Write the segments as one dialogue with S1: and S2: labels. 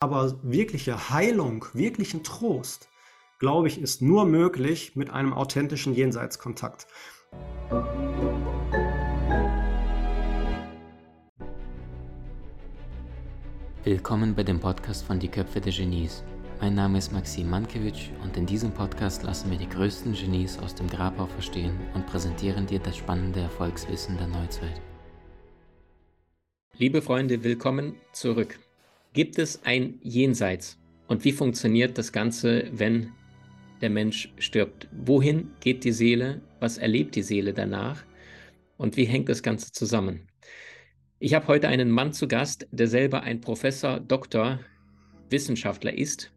S1: Aber wirkliche Heilung, wirklichen Trost, glaube ich, ist nur möglich mit einem authentischen Jenseitskontakt.
S2: Willkommen bei dem Podcast von Die Köpfe der Genies. Mein Name ist Maxim Mankewitsch und in diesem Podcast lassen wir die größten Genies aus dem Grabau verstehen und präsentieren dir das spannende Erfolgswissen der Neuzeit. Liebe Freunde, willkommen zurück. Gibt es ein Jenseits? Und wie funktioniert das Ganze, wenn der Mensch stirbt? Wohin geht die Seele? Was erlebt die Seele danach? Und wie hängt das Ganze zusammen? Ich habe heute einen Mann zu Gast, der selber ein Professor, Doktor, Wissenschaftler ist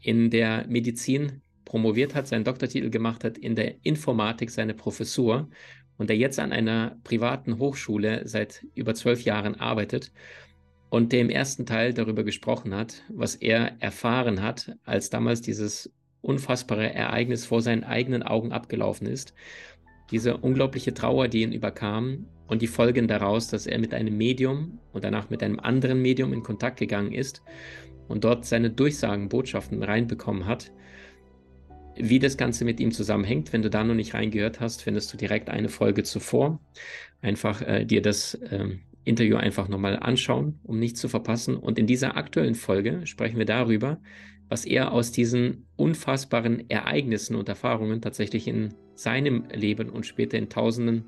S2: in der Medizin promoviert hat, seinen Doktortitel gemacht hat, in der Informatik seine Professur und der jetzt an einer privaten Hochschule seit über zwölf Jahren arbeitet und der im ersten Teil darüber gesprochen hat, was er erfahren hat, als damals dieses unfassbare Ereignis vor seinen eigenen Augen abgelaufen ist. Diese unglaubliche Trauer, die ihn überkam und die Folgen daraus, dass er mit einem Medium und danach mit einem anderen Medium in Kontakt gegangen ist und dort seine Durchsagen, Botschaften reinbekommen hat. Wie das Ganze mit ihm zusammenhängt, wenn du da noch nicht reingehört hast, findest du direkt eine Folge zuvor. Einfach äh, dir das äh, Interview einfach nochmal anschauen, um nichts zu verpassen. Und in dieser aktuellen Folge sprechen wir darüber, was er aus diesen unfassbaren Ereignissen und Erfahrungen tatsächlich in seinem Leben und später in tausenden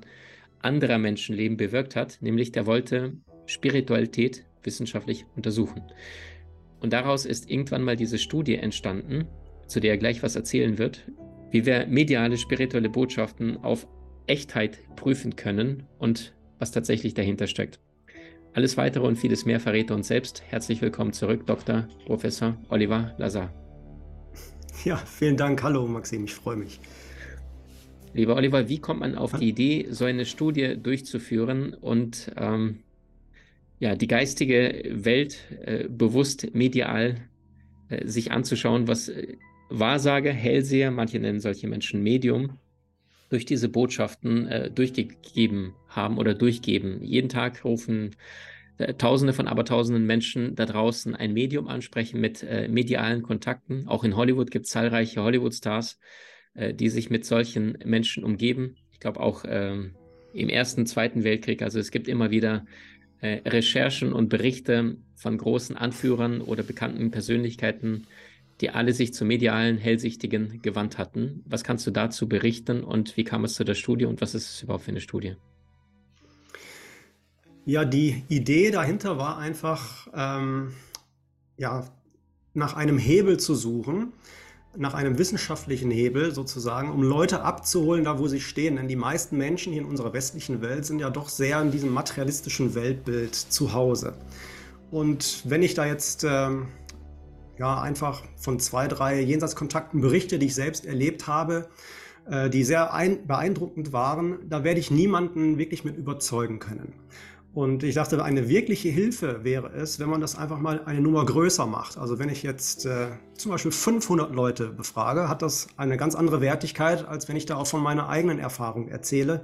S2: anderer Menschenleben bewirkt hat, nämlich der wollte Spiritualität wissenschaftlich untersuchen. Und daraus ist irgendwann mal diese Studie entstanden, zu der er gleich was erzählen wird, wie wir mediale, spirituelle Botschaften auf Echtheit prüfen können und was tatsächlich dahinter steckt. Alles weitere und vieles mehr verrät er uns selbst. Herzlich willkommen zurück, Dr. Professor Oliver Lazar.
S1: Ja, vielen Dank. Hallo, Maxim, ich freue mich.
S2: Lieber Oliver, wie kommt man auf die Idee, so eine Studie durchzuführen und ähm, ja, die geistige Welt äh, bewusst medial äh, sich anzuschauen, was äh, Wahrsage, Hellseher, manche nennen solche Menschen Medium, durch diese Botschaften äh, durchgegeben haben oder durchgeben. Jeden Tag rufen äh, Tausende von Abertausenden Menschen da draußen ein Medium ansprechen mit äh, medialen Kontakten. Auch in Hollywood gibt es zahlreiche Hollywood-Stars, die sich mit solchen Menschen umgeben. Ich glaube auch ähm, im Ersten, Zweiten Weltkrieg. Also es gibt immer wieder äh, Recherchen und Berichte von großen Anführern oder bekannten Persönlichkeiten, die alle sich zu medialen Hellsichtigen gewandt hatten. Was kannst du dazu berichten und wie kam es zu der Studie und was ist es überhaupt für eine Studie?
S1: Ja, die Idee dahinter war einfach, ähm, ja, nach einem Hebel zu suchen, nach einem wissenschaftlichen Hebel sozusagen, um Leute abzuholen, da wo sie stehen. Denn die meisten Menschen hier in unserer westlichen Welt sind ja doch sehr in diesem materialistischen Weltbild zu Hause. Und wenn ich da jetzt ähm, ja, einfach von zwei, drei Jenseitskontakten berichte, die ich selbst erlebt habe, äh, die sehr beeindruckend waren, da werde ich niemanden wirklich mit überzeugen können. Und ich dachte, eine wirkliche Hilfe wäre es, wenn man das einfach mal eine Nummer größer macht. Also wenn ich jetzt äh, zum Beispiel 500 Leute befrage, hat das eine ganz andere Wertigkeit, als wenn ich da auch von meiner eigenen Erfahrung erzähle.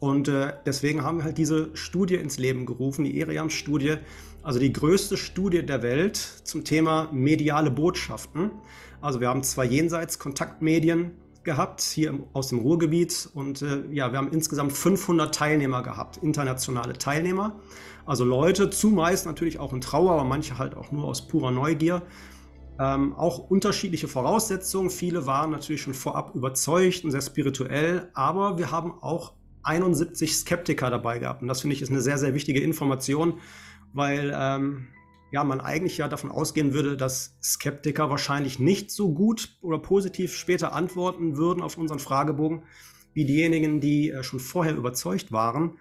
S1: Und äh, deswegen haben wir halt diese Studie ins Leben gerufen, die Eriam-Studie, also die größte Studie der Welt zum Thema mediale Botschaften. Also wir haben zwei jenseits Kontaktmedien gehabt, hier aus dem Ruhrgebiet. Und äh, ja, wir haben insgesamt 500 Teilnehmer gehabt, internationale Teilnehmer. Also Leute, zumeist natürlich auch in Trauer, aber manche halt auch nur aus purer Neugier. Ähm, auch unterschiedliche Voraussetzungen. Viele waren natürlich schon vorab überzeugt und sehr spirituell, aber wir haben auch 71 Skeptiker dabei gehabt. Und das finde ich ist eine sehr, sehr wichtige Information, weil ähm, ja, man eigentlich ja davon ausgehen würde, dass Skeptiker wahrscheinlich nicht so gut oder positiv später antworten würden auf unseren Fragebogen wie diejenigen, die äh, schon vorher überzeugt waren.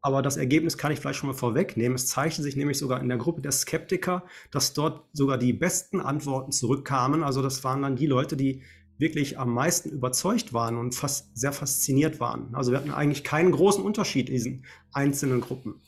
S1: Aber das Ergebnis kann ich vielleicht schon mal vorwegnehmen. Es zeigte sich nämlich sogar in der Gruppe der Skeptiker, dass dort sogar die besten Antworten zurückkamen. Also das waren dann die Leute, die wirklich am meisten überzeugt waren und fast sehr fasziniert waren. Also wir hatten eigentlich keinen großen Unterschied in diesen einzelnen Gruppen.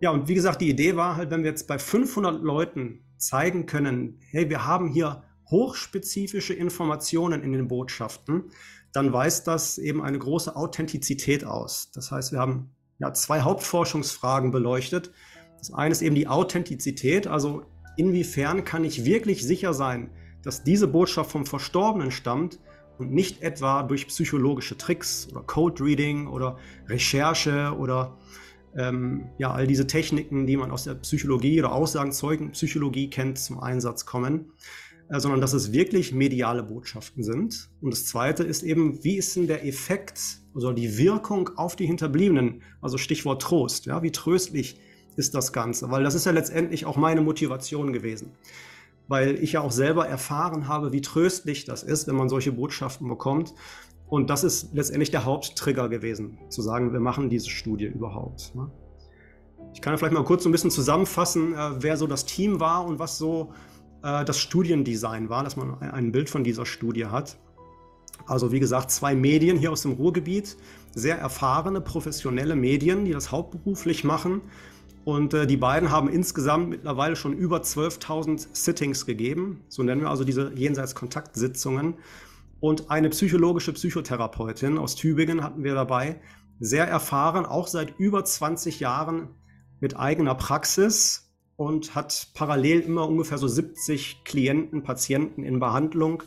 S1: Ja, und wie gesagt, die Idee war halt, wenn wir jetzt bei 500 Leuten zeigen können, hey, wir haben hier hochspezifische Informationen in den Botschaften, dann weist das eben eine große Authentizität aus. Das heißt, wir haben ja zwei Hauptforschungsfragen beleuchtet. Das eine ist eben die Authentizität, also inwiefern kann ich wirklich sicher sein, dass diese Botschaft vom Verstorbenen stammt und nicht etwa durch psychologische Tricks oder Code Reading oder Recherche oder ähm, ja, all diese Techniken, die man aus der Psychologie oder Aussagenzeugenpsychologie kennt, zum Einsatz kommen, äh, sondern dass es wirklich mediale Botschaften sind. Und das Zweite ist eben, wie ist denn der Effekt oder die Wirkung auf die Hinterbliebenen? Also Stichwort Trost. Ja, wie tröstlich ist das Ganze? Weil das ist ja letztendlich auch meine Motivation gewesen weil ich ja auch selber erfahren habe, wie tröstlich das ist, wenn man solche Botschaften bekommt. Und das ist letztendlich der Haupttrigger gewesen, zu sagen, wir machen diese Studie überhaupt. Ne? Ich kann ja vielleicht mal kurz so ein bisschen zusammenfassen, äh, wer so das Team war und was so äh, das Studiendesign war, dass man ein Bild von dieser Studie hat. Also wie gesagt, zwei Medien hier aus dem Ruhrgebiet, sehr erfahrene, professionelle Medien, die das hauptberuflich machen und äh, die beiden haben insgesamt mittlerweile schon über 12.000 Sittings gegeben. So nennen wir also diese Jenseits-Kontaktsitzungen. Und eine psychologische Psychotherapeutin aus Tübingen hatten wir dabei. Sehr erfahren, auch seit über 20 Jahren mit eigener Praxis und hat parallel immer ungefähr so 70 Klienten, Patienten in Behandlung.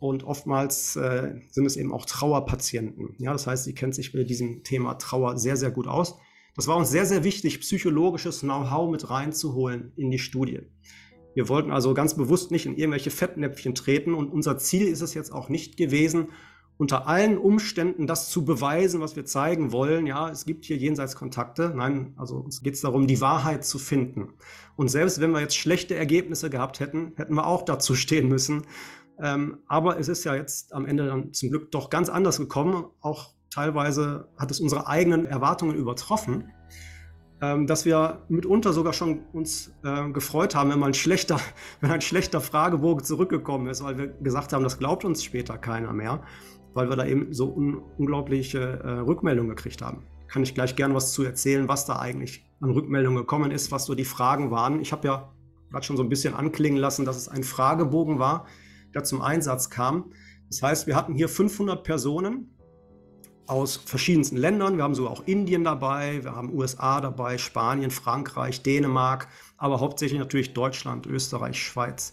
S1: Und oftmals äh, sind es eben auch Trauerpatienten. Ja, das heißt, sie kennt sich mit diesem Thema Trauer sehr, sehr gut aus. Das war uns sehr, sehr wichtig, psychologisches Know-how mit reinzuholen in die Studie. Wir wollten also ganz bewusst nicht in irgendwelche Fettnäpfchen treten und unser Ziel ist es jetzt auch nicht gewesen, unter allen Umständen das zu beweisen, was wir zeigen wollen. Ja, es gibt hier Jenseitskontakte. Nein, also es geht darum, die Wahrheit zu finden. Und selbst wenn wir jetzt schlechte Ergebnisse gehabt hätten, hätten wir auch dazu stehen müssen. Ähm, aber es ist ja jetzt am Ende dann zum Glück doch ganz anders gekommen. Auch teilweise hat es unsere eigenen Erwartungen übertroffen, ähm, dass wir mitunter sogar schon uns äh, gefreut haben, wenn ein schlechter, wenn ein schlechter Fragebogen zurückgekommen ist, weil wir gesagt haben, das glaubt uns später keiner mehr, weil wir da eben so un unglaubliche äh, Rückmeldungen gekriegt haben. Kann ich gleich gern was zu erzählen, was da eigentlich an Rückmeldungen gekommen ist, was so die Fragen waren. Ich habe ja gerade schon so ein bisschen anklingen lassen, dass es ein Fragebogen war, der zum Einsatz kam. Das heißt, wir hatten hier 500 Personen, aus verschiedensten Ländern. Wir haben sogar auch Indien dabei, wir haben USA dabei, Spanien, Frankreich, Dänemark, aber hauptsächlich natürlich Deutschland, Österreich, Schweiz.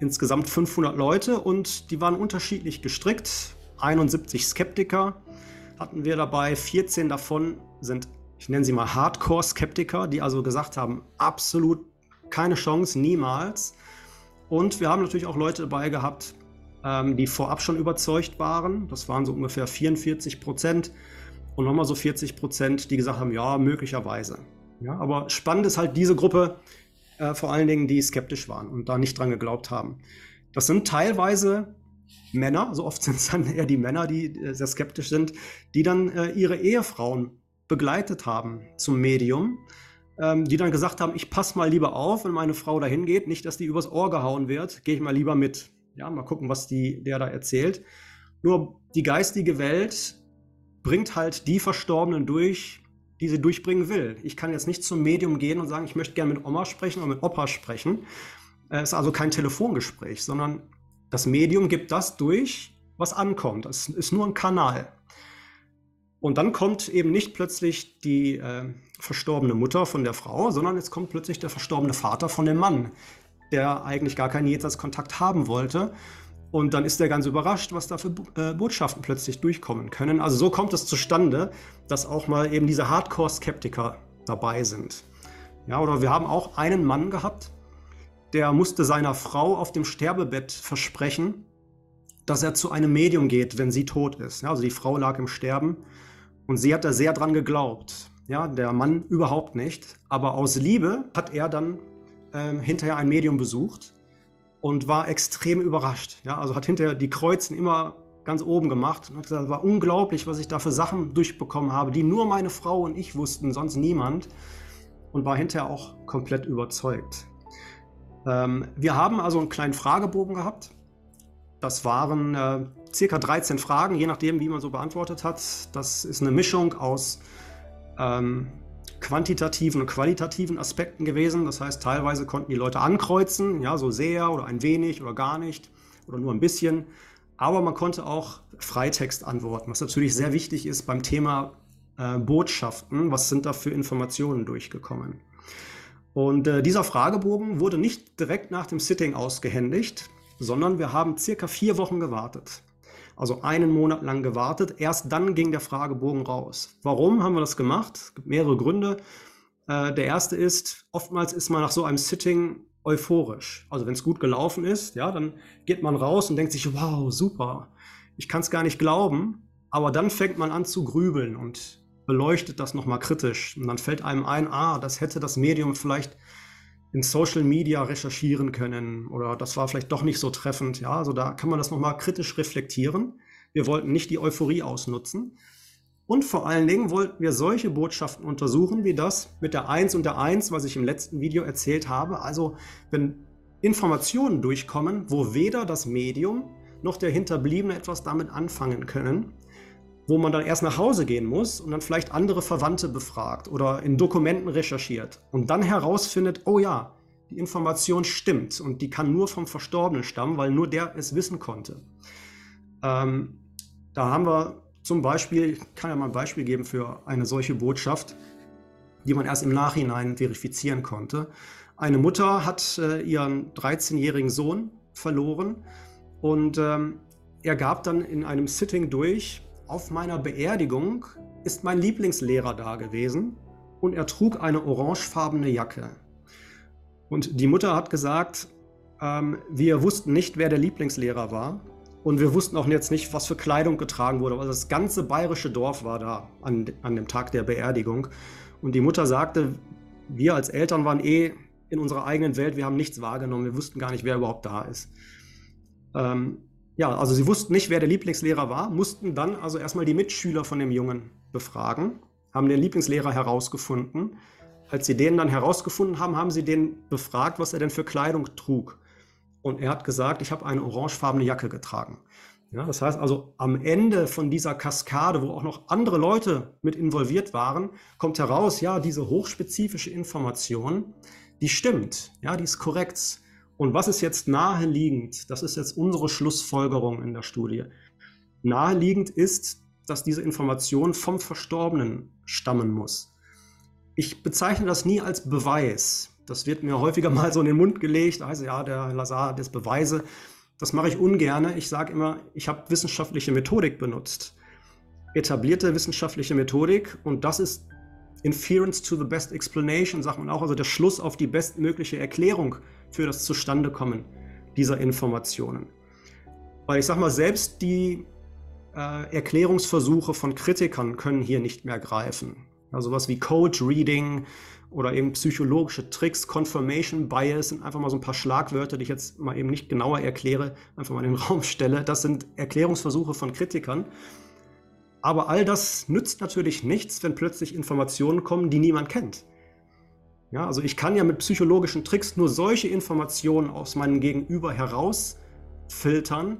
S1: Insgesamt 500 Leute und die waren unterschiedlich gestrickt. 71 Skeptiker hatten wir dabei, 14 davon sind, ich nenne sie mal Hardcore-Skeptiker, die also gesagt haben, absolut keine Chance, niemals. Und wir haben natürlich auch Leute dabei gehabt, ähm, die vorab schon überzeugt waren. Das waren so ungefähr 44 Prozent. Und nochmal so 40 Prozent, die gesagt haben, ja, möglicherweise. Ja, aber spannend ist halt diese Gruppe, äh, vor allen Dingen, die skeptisch waren und da nicht dran geglaubt haben. Das sind teilweise Männer, so oft sind es dann eher die Männer, die äh, sehr skeptisch sind, die dann äh, ihre Ehefrauen begleitet haben zum Medium, ähm, die dann gesagt haben, ich passe mal lieber auf, wenn meine Frau dahin geht, nicht, dass die übers Ohr gehauen wird, gehe ich mal lieber mit. Ja, mal gucken, was die, der da erzählt. Nur die geistige Welt bringt halt die Verstorbenen durch, die sie durchbringen will. Ich kann jetzt nicht zum Medium gehen und sagen, ich möchte gerne mit Oma sprechen oder mit Opa sprechen. Es ist also kein Telefongespräch, sondern das Medium gibt das durch, was ankommt. Das ist nur ein Kanal. Und dann kommt eben nicht plötzlich die äh, verstorbene Mutter von der Frau, sondern es kommt plötzlich der verstorbene Vater von dem Mann, der eigentlich gar keinen Jenseitskontakt haben wollte. Und dann ist er ganz überrascht, was da für äh, Botschaften plötzlich durchkommen können. Also so kommt es zustande, dass auch mal eben diese Hardcore-Skeptiker dabei sind. Ja, oder wir haben auch einen Mann gehabt, der musste seiner Frau auf dem Sterbebett versprechen, dass er zu einem Medium geht, wenn sie tot ist. Ja, also die Frau lag im Sterben und sie hat da sehr dran geglaubt. Ja, der Mann überhaupt nicht. Aber aus Liebe hat er dann ähm, hinterher ein Medium besucht und war extrem überrascht. Ja, also hat hinterher die Kreuzen immer ganz oben gemacht und hat gesagt, war unglaublich, was ich da für Sachen durchbekommen habe, die nur meine Frau und ich wussten, sonst niemand. Und war hinterher auch komplett überzeugt. Ähm, wir haben also einen kleinen Fragebogen gehabt. Das waren äh, circa 13 Fragen, je nachdem, wie man so beantwortet hat. Das ist eine Mischung aus ähm, quantitativen und qualitativen Aspekten gewesen. Das heißt, teilweise konnten die Leute ankreuzen, ja, so sehr oder ein wenig oder gar nicht oder nur ein bisschen. Aber man konnte auch Freitext antworten, was natürlich sehr wichtig ist beim Thema äh, Botschaften. Was sind da für Informationen durchgekommen? Und äh, dieser Fragebogen wurde nicht direkt nach dem Sitting ausgehändigt, sondern wir haben circa vier Wochen gewartet. Also einen Monat lang gewartet. Erst dann ging der Fragebogen raus. Warum haben wir das gemacht? Es gibt mehrere Gründe. Äh, der erste ist, oftmals ist man nach so einem Sitting euphorisch. Also wenn es gut gelaufen ist, ja, dann geht man raus und denkt sich, wow, super, ich kann es gar nicht glauben. Aber dann fängt man an zu grübeln und beleuchtet das nochmal kritisch. Und dann fällt einem ein, ah, das hätte das Medium vielleicht in Social Media recherchieren können oder das war vielleicht doch nicht so treffend. Ja, also da kann man das nochmal kritisch reflektieren. Wir wollten nicht die Euphorie ausnutzen. Und vor allen Dingen wollten wir solche Botschaften untersuchen, wie das mit der 1 und der 1, was ich im letzten Video erzählt habe. Also wenn Informationen durchkommen, wo weder das Medium noch der Hinterbliebene etwas damit anfangen können, wo man dann erst nach Hause gehen muss und dann vielleicht andere Verwandte befragt oder in Dokumenten recherchiert und dann herausfindet, oh ja, die Information stimmt und die kann nur vom Verstorbenen stammen, weil nur der es wissen konnte. Ähm, da haben wir zum Beispiel, ich kann ja mal ein Beispiel geben für eine solche Botschaft, die man erst im Nachhinein verifizieren konnte. Eine Mutter hat äh, ihren 13-jährigen Sohn verloren und ähm, er gab dann in einem Sitting durch, auf meiner Beerdigung ist mein Lieblingslehrer da gewesen und er trug eine orangefarbene Jacke. Und die Mutter hat gesagt, ähm, wir wussten nicht, wer der Lieblingslehrer war. Und wir wussten auch jetzt nicht, was für Kleidung getragen wurde. Also das ganze bayerische Dorf war da an, an dem Tag der Beerdigung. Und die Mutter sagte, wir als Eltern waren eh in unserer eigenen Welt, wir haben nichts wahrgenommen, wir wussten gar nicht, wer überhaupt da ist. Ähm, ja, also sie wussten nicht, wer der Lieblingslehrer war, mussten dann also erstmal die Mitschüler von dem Jungen befragen, haben den Lieblingslehrer herausgefunden. Als sie den dann herausgefunden haben, haben sie den befragt, was er denn für Kleidung trug. Und er hat gesagt, ich habe eine orangefarbene Jacke getragen. Ja, das heißt also, am Ende von dieser Kaskade, wo auch noch andere Leute mit involviert waren, kommt heraus, ja, diese hochspezifische Information, die stimmt, ja, die ist korrekt. Und was ist jetzt naheliegend? Das ist jetzt unsere Schlussfolgerung in der Studie. Naheliegend ist, dass diese Information vom Verstorbenen stammen muss. Ich bezeichne das nie als Beweis. Das wird mir häufiger mal so in den Mund gelegt. Also ja, der Lazar jetzt Beweise. Das mache ich ungern. Ich sage immer, ich habe wissenschaftliche Methodik benutzt. Etablierte wissenschaftliche Methodik und das ist Inference to the best explanation, sagt man auch, also der Schluss auf die bestmögliche Erklärung für das Zustandekommen dieser Informationen. Weil ich sage mal, selbst die äh, Erklärungsversuche von Kritikern können hier nicht mehr greifen. Also was wie Code Reading oder eben psychologische Tricks, Confirmation Bias sind einfach mal so ein paar Schlagwörter, die ich jetzt mal eben nicht genauer erkläre, einfach mal in den Raum stelle. Das sind Erklärungsversuche von Kritikern. Aber all das nützt natürlich nichts, wenn plötzlich Informationen kommen, die niemand kennt. Ja, also ich kann ja mit psychologischen Tricks nur solche Informationen aus meinem Gegenüber herausfiltern,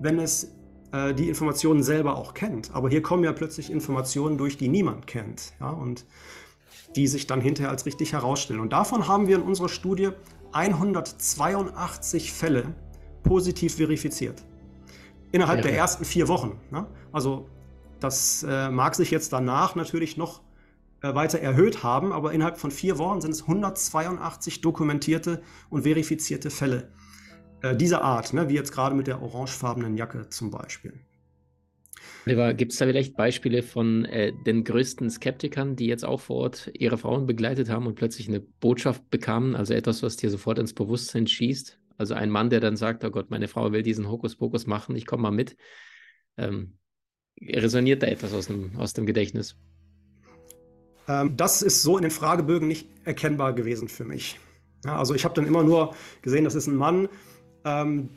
S1: wenn es äh, die Informationen selber auch kennt. Aber hier kommen ja plötzlich Informationen durch, die niemand kennt. Ja, und die sich dann hinterher als richtig herausstellen. Und davon haben wir in unserer Studie 182 Fälle positiv verifiziert. Innerhalb ja, der ersten vier Wochen. Ne? Also das äh, mag sich jetzt danach natürlich noch äh, weiter erhöht haben, aber innerhalb von vier Wochen sind es 182 dokumentierte und verifizierte Fälle äh, dieser Art, ne? wie jetzt gerade mit der orangefarbenen Jacke zum Beispiel.
S2: Gibt es da vielleicht Beispiele von äh, den größten Skeptikern, die jetzt auch vor Ort ihre Frauen begleitet haben und plötzlich eine Botschaft bekamen, also etwas, was dir sofort ins Bewusstsein schießt? Also ein Mann, der dann sagt, oh Gott, meine Frau will diesen Hokuspokus machen, ich komme mal mit. Ähm, resoniert da etwas aus dem, aus dem Gedächtnis?
S1: Ähm, das ist so in den Fragebögen nicht erkennbar gewesen für mich. Ja, also ich habe dann immer nur gesehen, das ist ein Mann. Ähm,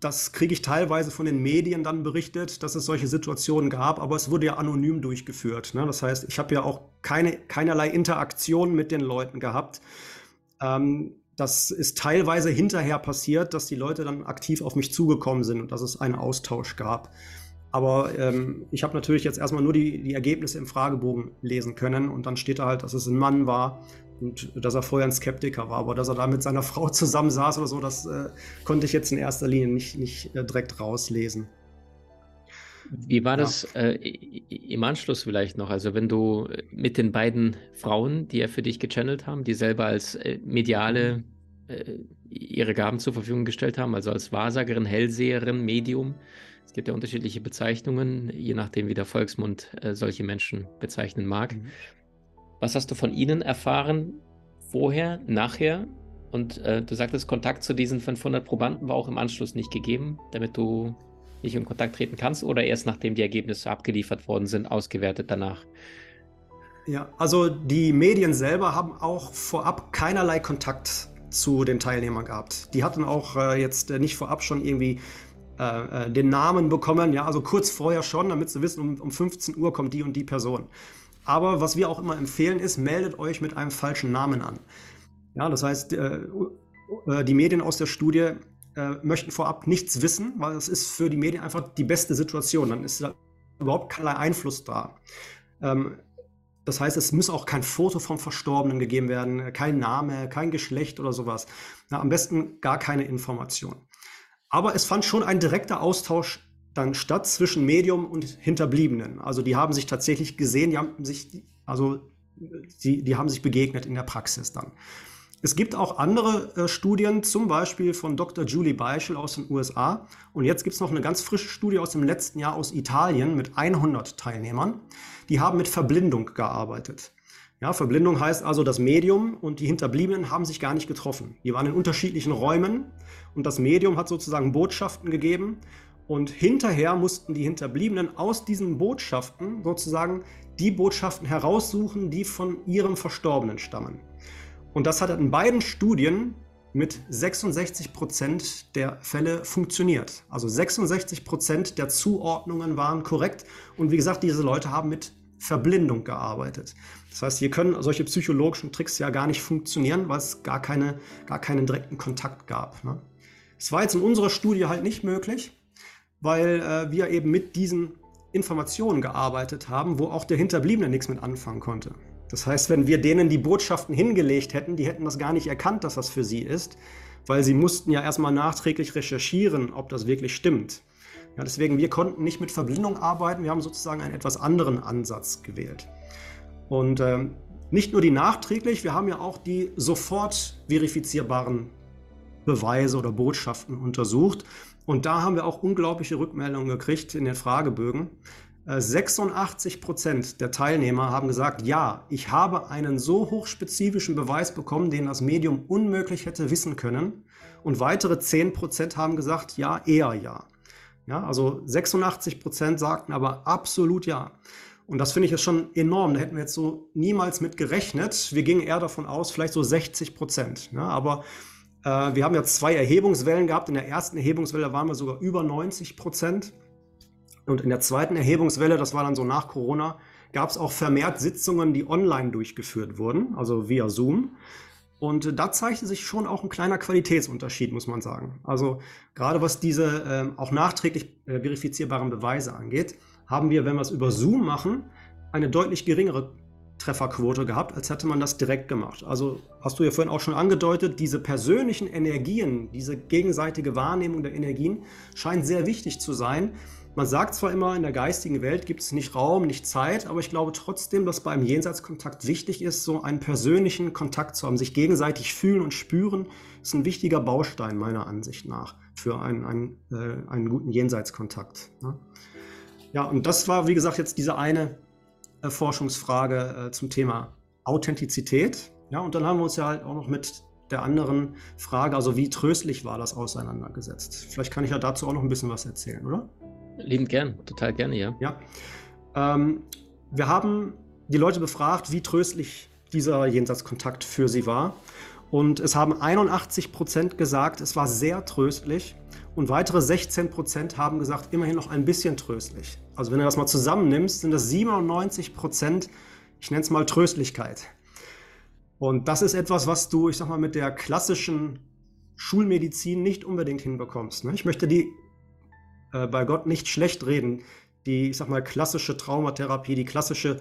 S1: das kriege ich teilweise von den Medien dann berichtet, dass es solche Situationen gab, aber es wurde ja anonym durchgeführt. Ne? Das heißt, ich habe ja auch keine, keinerlei Interaktion mit den Leuten gehabt. Ähm, das ist teilweise hinterher passiert, dass die Leute dann aktiv auf mich zugekommen sind und dass es einen Austausch gab. Aber ähm, ich habe natürlich jetzt erstmal nur die, die Ergebnisse im Fragebogen lesen können und dann steht da halt, dass es ein Mann war und dass er vorher ein Skeptiker war. Aber dass er da mit seiner Frau zusammensaß oder so, das äh, konnte ich jetzt in erster Linie nicht, nicht äh, direkt rauslesen.
S2: Wie war das äh, im Anschluss vielleicht noch? Also wenn du mit den beiden Frauen, die ja für dich gechannelt haben, die selber als äh, mediale äh, ihre Gaben zur Verfügung gestellt haben, also als Wahrsagerin, Hellseherin, Medium. Es gibt ja unterschiedliche Bezeichnungen, je nachdem, wie der Volksmund äh, solche Menschen bezeichnen mag. Mhm. Was hast du von ihnen erfahren, vorher, nachher? Und äh, du sagtest, Kontakt zu diesen 500 Probanden war auch im Anschluss nicht gegeben, damit du nicht in Kontakt treten kannst oder erst nachdem die Ergebnisse abgeliefert worden sind, ausgewertet danach?
S1: Ja, also die Medien selber haben auch vorab keinerlei Kontakt zu den Teilnehmern gehabt. Die hatten auch äh, jetzt äh, nicht vorab schon irgendwie äh, äh, den Namen bekommen, ja, also kurz vorher schon, damit sie wissen, um, um 15 Uhr kommt die und die Person. Aber was wir auch immer empfehlen ist, meldet euch mit einem falschen Namen an. Ja, das heißt, äh, die Medien aus der Studie möchten vorab nichts wissen, weil es ist für die Medien einfach die beste Situation. Dann ist da überhaupt kein Einfluss da. Ähm, das heißt, es muss auch kein Foto vom Verstorbenen gegeben werden, kein Name, kein Geschlecht oder sowas. Na, am besten gar keine Information. Aber es fand schon ein direkter Austausch dann statt zwischen Medium und Hinterbliebenen. Also die haben sich tatsächlich gesehen, die haben sich, also die, die haben sich begegnet in der Praxis dann. Es gibt auch andere äh, Studien, zum Beispiel von Dr. Julie Beischel aus den USA. Und jetzt gibt es noch eine ganz frische Studie aus dem letzten Jahr aus Italien mit 100 Teilnehmern. Die haben mit Verblindung gearbeitet. Ja, Verblindung heißt also, das Medium und die Hinterbliebenen haben sich gar nicht getroffen. Die waren in unterschiedlichen Räumen und das Medium hat sozusagen Botschaften gegeben. Und hinterher mussten die Hinterbliebenen aus diesen Botschaften sozusagen die Botschaften heraussuchen, die von ihrem Verstorbenen stammen. Und das hat in beiden Studien mit 66 Prozent der Fälle funktioniert. Also 66 Prozent der Zuordnungen waren korrekt. Und wie gesagt, diese Leute haben mit Verblindung gearbeitet. Das heißt, hier können solche psychologischen Tricks ja gar nicht funktionieren, weil es gar, keine, gar keinen direkten Kontakt gab. Ne? Das war jetzt in unserer Studie halt nicht möglich, weil äh, wir eben mit diesen Informationen gearbeitet haben, wo auch der Hinterbliebene nichts mit anfangen konnte. Das heißt, wenn wir denen die Botschaften hingelegt hätten, die hätten das gar nicht erkannt, dass das für sie ist, weil sie mussten ja erstmal nachträglich recherchieren, ob das wirklich stimmt. Ja, deswegen, wir konnten nicht mit Verblindung arbeiten, wir haben sozusagen einen etwas anderen Ansatz gewählt. Und ähm, nicht nur die nachträglich, wir haben ja auch die sofort verifizierbaren Beweise oder Botschaften untersucht. Und da haben wir auch unglaubliche Rückmeldungen gekriegt in den Fragebögen. 86 äh, Prozent der Teilnehmer haben gesagt, ja, ich habe einen so hochspezifischen Beweis bekommen, den das Medium unmöglich hätte wissen können. Und weitere 10 Prozent haben gesagt, ja, eher ja. Ja, also 86 Prozent sagten aber absolut ja. Und das finde ich jetzt schon enorm. Da hätten wir jetzt so niemals mit gerechnet. Wir gingen eher davon aus, vielleicht so 60 Prozent. Ja, aber äh, wir haben ja zwei Erhebungswellen gehabt. In der ersten Erhebungswelle waren wir sogar über 90 Prozent. Und in der zweiten Erhebungswelle, das war dann so nach Corona, gab es auch vermehrt Sitzungen, die online durchgeführt wurden, also via Zoom. Und da zeigte sich schon auch ein kleiner Qualitätsunterschied, muss man sagen. Also gerade was diese äh, auch nachträglich äh, verifizierbaren Beweise angeht, haben wir, wenn wir es über Zoom machen, eine deutlich geringere Trefferquote gehabt, als hätte man das direkt gemacht. Also hast du ja vorhin auch schon angedeutet, diese persönlichen Energien, diese gegenseitige Wahrnehmung der Energien scheint sehr wichtig zu sein, man sagt zwar immer, in der geistigen Welt gibt es nicht Raum, nicht Zeit, aber ich glaube trotzdem, dass beim Jenseitskontakt wichtig ist, so einen persönlichen Kontakt zu haben, sich gegenseitig fühlen und spüren, ist ein wichtiger Baustein meiner Ansicht nach für einen, einen, äh, einen guten Jenseitskontakt. Ne? Ja, und das war, wie gesagt, jetzt diese eine äh, Forschungsfrage äh, zum Thema Authentizität. Ja, und dann haben wir uns ja halt auch noch mit der anderen Frage, also wie tröstlich war das auseinandergesetzt. Vielleicht kann ich ja dazu auch noch ein bisschen was erzählen, oder?
S2: Lieben gern, total gerne, ja.
S1: Ja. Ähm, wir haben die Leute befragt, wie tröstlich dieser Jenseitskontakt für sie war. Und es haben 81 Prozent gesagt, es war sehr tröstlich. Und weitere 16 Prozent haben gesagt, immerhin noch ein bisschen tröstlich. Also wenn du das mal zusammennimmst, sind das 97 Prozent, ich nenne es mal Tröstlichkeit. Und das ist etwas, was du, ich sag mal, mit der klassischen Schulmedizin nicht unbedingt hinbekommst. Ne? Ich möchte die äh, bei Gott nicht schlecht reden. Die, ich sag mal, klassische Traumatherapie, die klassische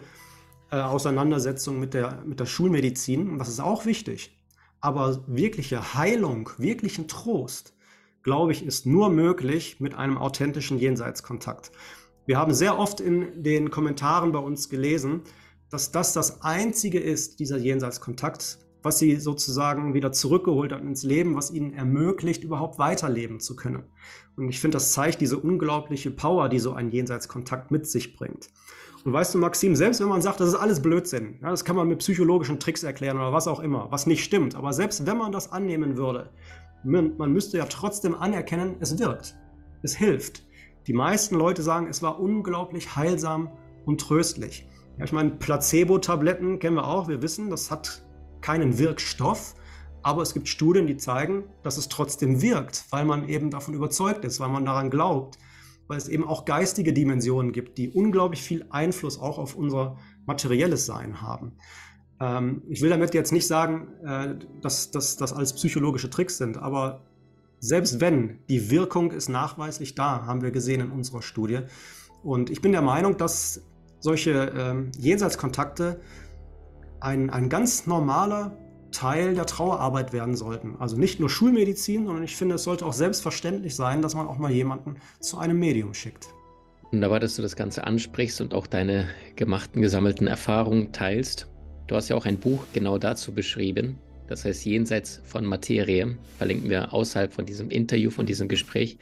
S1: äh, Auseinandersetzung mit der, mit der Schulmedizin, das ist auch wichtig. Aber wirkliche Heilung, wirklichen Trost, glaube ich, ist nur möglich mit einem authentischen Jenseitskontakt. Wir haben sehr oft in den Kommentaren bei uns gelesen, dass das das Einzige ist, dieser Jenseitskontakt, was sie sozusagen wieder zurückgeholt hat ins Leben, was ihnen ermöglicht, überhaupt weiterleben zu können. Und ich finde, das zeigt diese unglaubliche Power, die so ein Jenseitskontakt mit sich bringt. Und weißt du, Maxim, selbst wenn man sagt, das ist alles Blödsinn, ja, das kann man mit psychologischen Tricks erklären oder was auch immer, was nicht stimmt, aber selbst wenn man das annehmen würde, man, man müsste ja trotzdem anerkennen, es wirkt. Es hilft. Die meisten Leute sagen, es war unglaublich heilsam und tröstlich. Ja, ich meine, Placebo-Tabletten kennen wir auch. Wir wissen, das hat keinen Wirkstoff, aber es gibt Studien, die zeigen, dass es trotzdem wirkt, weil man eben davon überzeugt ist, weil man daran glaubt, weil es eben auch geistige Dimensionen gibt, die unglaublich viel Einfluss auch auf unser materielles Sein haben. Ähm, ich will damit jetzt nicht sagen, äh, dass das alles psychologische Tricks sind, aber selbst wenn, die Wirkung ist nachweislich da, haben wir gesehen in unserer Studie. Und ich bin der Meinung, dass solche ähm, Jenseitskontakte ein, ein ganz normaler Teil der Trauerarbeit werden sollten. Also nicht nur Schulmedizin, sondern ich finde, es sollte auch selbstverständlich sein, dass man auch mal jemanden zu einem Medium schickt.
S2: Wunderbar, dass du das Ganze ansprichst und auch deine gemachten, gesammelten Erfahrungen teilst. Du hast ja auch ein Buch genau dazu beschrieben, das heißt jenseits von Materie, verlinken wir außerhalb von diesem Interview, von diesem Gespräch.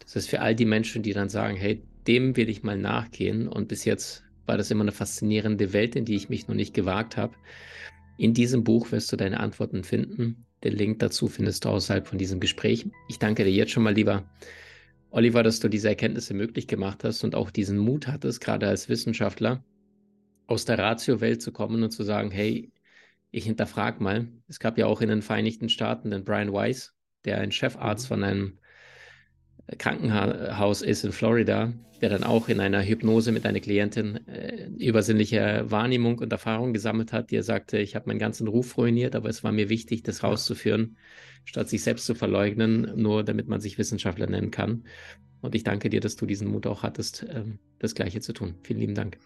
S2: Das ist für all die Menschen, die dann sagen, hey, dem will ich mal nachgehen und bis jetzt war das immer eine faszinierende Welt, in die ich mich noch nicht gewagt habe. In diesem Buch wirst du deine Antworten finden. Den Link dazu findest du außerhalb von diesem Gespräch. Ich danke dir jetzt schon mal, lieber Oliver, dass du diese Erkenntnisse möglich gemacht hast und auch diesen Mut hattest, gerade als Wissenschaftler, aus der Ratio-Welt zu kommen und zu sagen, hey, ich hinterfrage mal. Es gab ja auch in den Vereinigten Staaten den Brian Weiss, der ein Chefarzt mhm. von einem Krankenhaus ist in Florida, der dann auch in einer Hypnose mit einer Klientin äh, übersinnliche Wahrnehmung und Erfahrung gesammelt hat, die er sagte, ich habe meinen ganzen Ruf ruiniert, aber es war mir wichtig, das rauszuführen, statt sich selbst zu verleugnen, nur damit man sich Wissenschaftler nennen kann. Und ich danke dir, dass du diesen Mut auch hattest, ähm, das Gleiche zu tun. Vielen lieben Dank.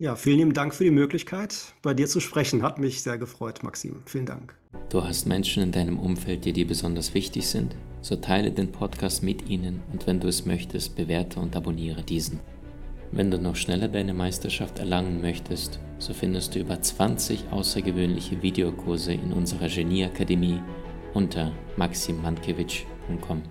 S1: Ja, vielen lieben Dank für die Möglichkeit, bei dir zu sprechen. Hat mich sehr gefreut, Maxim. Vielen Dank.
S2: Du hast Menschen in deinem Umfeld, die dir besonders wichtig sind? So teile den Podcast mit ihnen und wenn du es möchtest, bewerte und abonniere diesen. Wenn du noch schneller deine Meisterschaft erlangen möchtest, so findest du über 20 außergewöhnliche Videokurse in unserer Genieakademie unter maximmankiewicz.com.